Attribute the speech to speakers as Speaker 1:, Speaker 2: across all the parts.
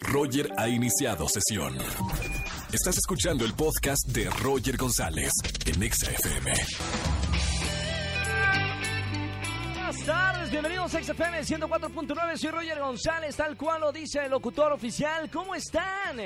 Speaker 1: Roger ha iniciado sesión. Estás escuchando el podcast de Roger González en Exa FM.
Speaker 2: Buenas tardes, bienvenidos a XFM 104.9, soy Roger González, tal cual lo dice el locutor oficial. ¿Cómo están?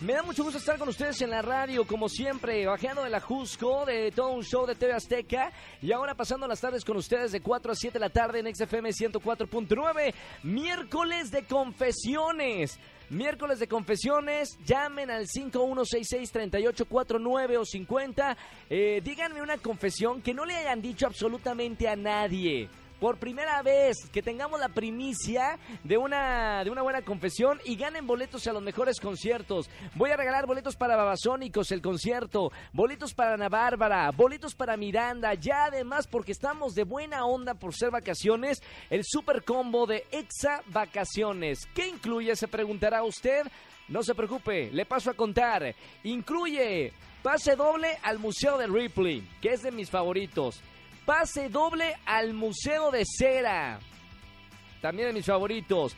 Speaker 2: Me da mucho gusto estar con ustedes en la radio, como siempre, bajeando de la Jusco, de todo un show de TV Azteca, y ahora pasando las tardes con ustedes de 4 a 7 de la tarde en XFM 104.9, miércoles de confesiones. Miércoles de confesiones, llamen al 5166-3849 o 50. Eh, díganme una confesión que no le hayan dicho absolutamente a nadie por primera vez que tengamos la primicia de una, de una buena confesión y ganen boletos a los mejores conciertos. Voy a regalar boletos para Babasónicos, el concierto, boletos para Ana Bárbara, boletos para Miranda, ya además porque estamos de buena onda por ser vacaciones, el super combo de Exa Vacaciones. ¿Qué incluye? Se preguntará usted. No se preocupe, le paso a contar. Incluye pase doble al Museo de Ripley, que es de mis favoritos. Pase doble al Museo de Cera. También de mis favoritos.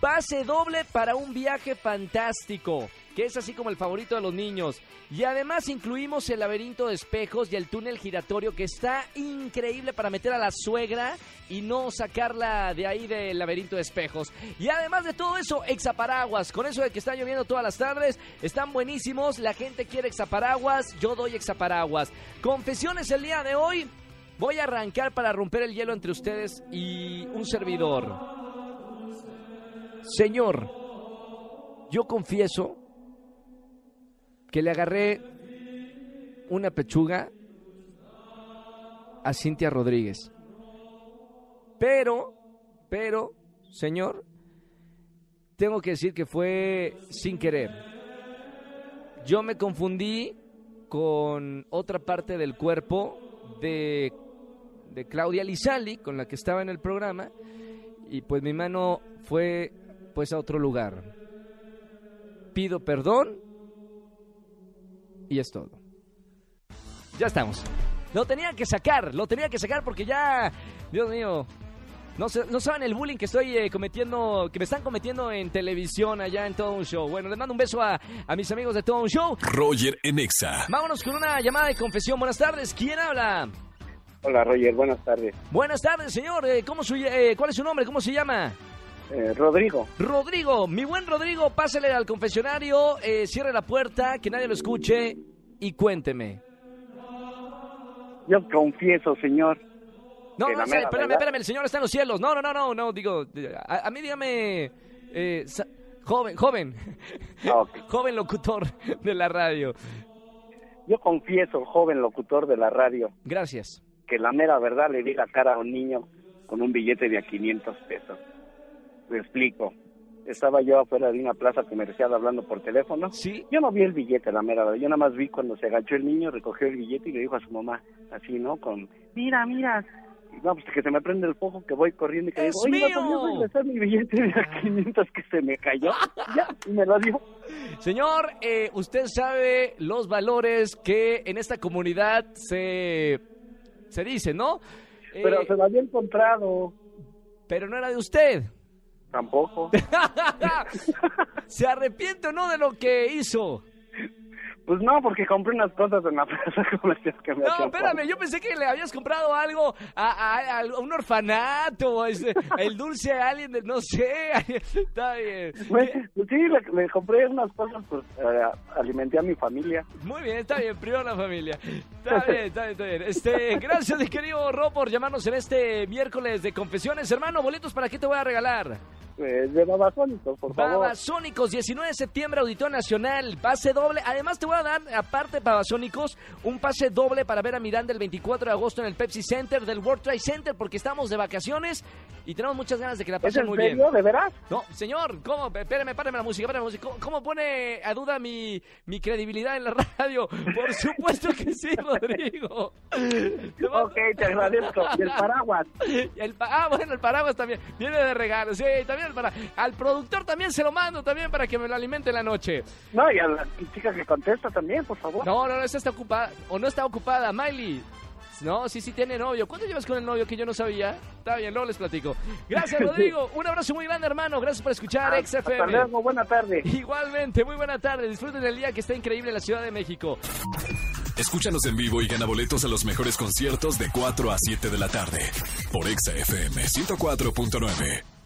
Speaker 2: Pase doble para un viaje fantástico, que es así como el favorito de los niños. Y además incluimos el laberinto de espejos y el túnel giratorio, que está increíble para meter a la suegra y no sacarla de ahí del laberinto de espejos. Y además de todo eso, exaparaguas. Con eso de que está lloviendo todas las tardes, están buenísimos. La gente quiere exaparaguas, yo doy exaparaguas. Confesiones el día de hoy. Voy a arrancar para romper el hielo entre ustedes y un servidor. Señor, yo confieso que le agarré una pechuga a Cintia Rodríguez. Pero, pero, señor, tengo que decir que fue sin querer. Yo me confundí con otra parte del cuerpo de de Claudia Lizali, con la que estaba en el programa, y pues mi mano fue pues a otro lugar. Pido perdón y es todo. Ya estamos. Lo tenía que sacar, lo tenía que sacar porque ya, Dios mío, no, no saben el bullying que estoy eh, cometiendo, que me están cometiendo en televisión allá en todo un show. Bueno, les mando un beso a, a mis amigos de todo un show.
Speaker 1: Roger Enexa.
Speaker 2: Vámonos con una llamada de confesión. Buenas tardes, ¿quién habla?
Speaker 3: Hola Roger, buenas tardes.
Speaker 2: Buenas tardes, señor. Eh, ¿Cómo su, eh, ¿Cuál es su nombre? ¿Cómo se llama?
Speaker 3: Eh, Rodrigo.
Speaker 2: Rodrigo, mi buen Rodrigo, pásele al confesionario, cierre la puerta, que nadie lo escuche y cuénteme.
Speaker 3: Yo confieso, señor.
Speaker 2: No, no, espérame, espérame, el señor está en los cielos. No, no, no, no, no, digo, a, mí dígame, joven, joven, ah, joven locutor de la radio.
Speaker 3: Yo confieso, joven locutor de la radio.
Speaker 2: Gracias
Speaker 3: que la mera verdad le di la cara a un niño con un billete de a 500 pesos. Le explico. Estaba yo afuera de una plaza comercial hablando por teléfono.
Speaker 2: Sí.
Speaker 3: Yo no vi el billete, la mera verdad. Yo nada más vi cuando se agachó el niño, recogió el billete y le dijo a su mamá, así, ¿no? Con, mira, mira. no, pues que se me prende el foco, que voy corriendo y que digo, oye, no regresar mi billete de a 500 que se me cayó. ya, y me lo dio.
Speaker 2: Señor, eh, usted sabe los valores que en esta comunidad se se dice, ¿no?
Speaker 3: Pero eh, se lo había encontrado.
Speaker 2: Pero no era de usted.
Speaker 3: Tampoco.
Speaker 2: ¿Se arrepiente o no de lo que hizo?
Speaker 3: Pues no, porque compré unas cosas en la plaza comercial que me
Speaker 2: No, espérame, yo pensé que le habías comprado algo a, un orfanato, este, el dulce a alguien de, no sé, está bien.
Speaker 3: Pues, sí, le, compré unas cosas, pues eh, alimenté a mi familia.
Speaker 2: Muy bien, está bien, primero la familia. Está bien, está bien, está bien. Este, gracias, mi querido Ro, por llamarnos en este miércoles de confesiones. Hermano, boletos, ¿para qué te voy a regalar?
Speaker 3: Pues, de Babasónicos, por favor.
Speaker 2: Babasónicos, 19 de septiembre, Auditorio Nacional, pase doble. Además, te voy a dar, aparte de un pase doble para ver a Miranda el 24 de agosto en el Pepsi Center del World Trade Center, porque estamos de vacaciones y tenemos muchas ganas de que la pasen muy
Speaker 3: bien.
Speaker 2: ¿De
Speaker 3: veras?
Speaker 2: No, señor, ¿cómo? Espérame, párame la música, párame la música. ¿Cómo, pone a duda mi, mi credibilidad en la radio? Por supuesto que sí, Rodrigo.
Speaker 3: ok, te agradezco. Y el paraguas.
Speaker 2: El, ah, bueno, el paraguas también. Viene de regalo, sí, también para al productor también se lo mando también para que me lo alimente en la noche.
Speaker 3: No, y a la chica que contesta también, por favor.
Speaker 2: No, no, no, esa está ocupada o no está ocupada, Miley. No, sí, sí tiene novio. ¿Cuánto llevas con el novio que yo no sabía? Está bien, luego les platico. Gracias, Rodrigo. Un abrazo muy grande, hermano. Gracias por escuchar
Speaker 3: Ah,
Speaker 2: XFM.
Speaker 3: Hasta luego, buena tarde.
Speaker 2: Igualmente, muy buena tarde. Disfruten el día que está increíble en la Ciudad de México.
Speaker 1: Escúchanos en vivo y gana boletos a los mejores conciertos de 4 a 7 de la tarde por Exa FM 104.9.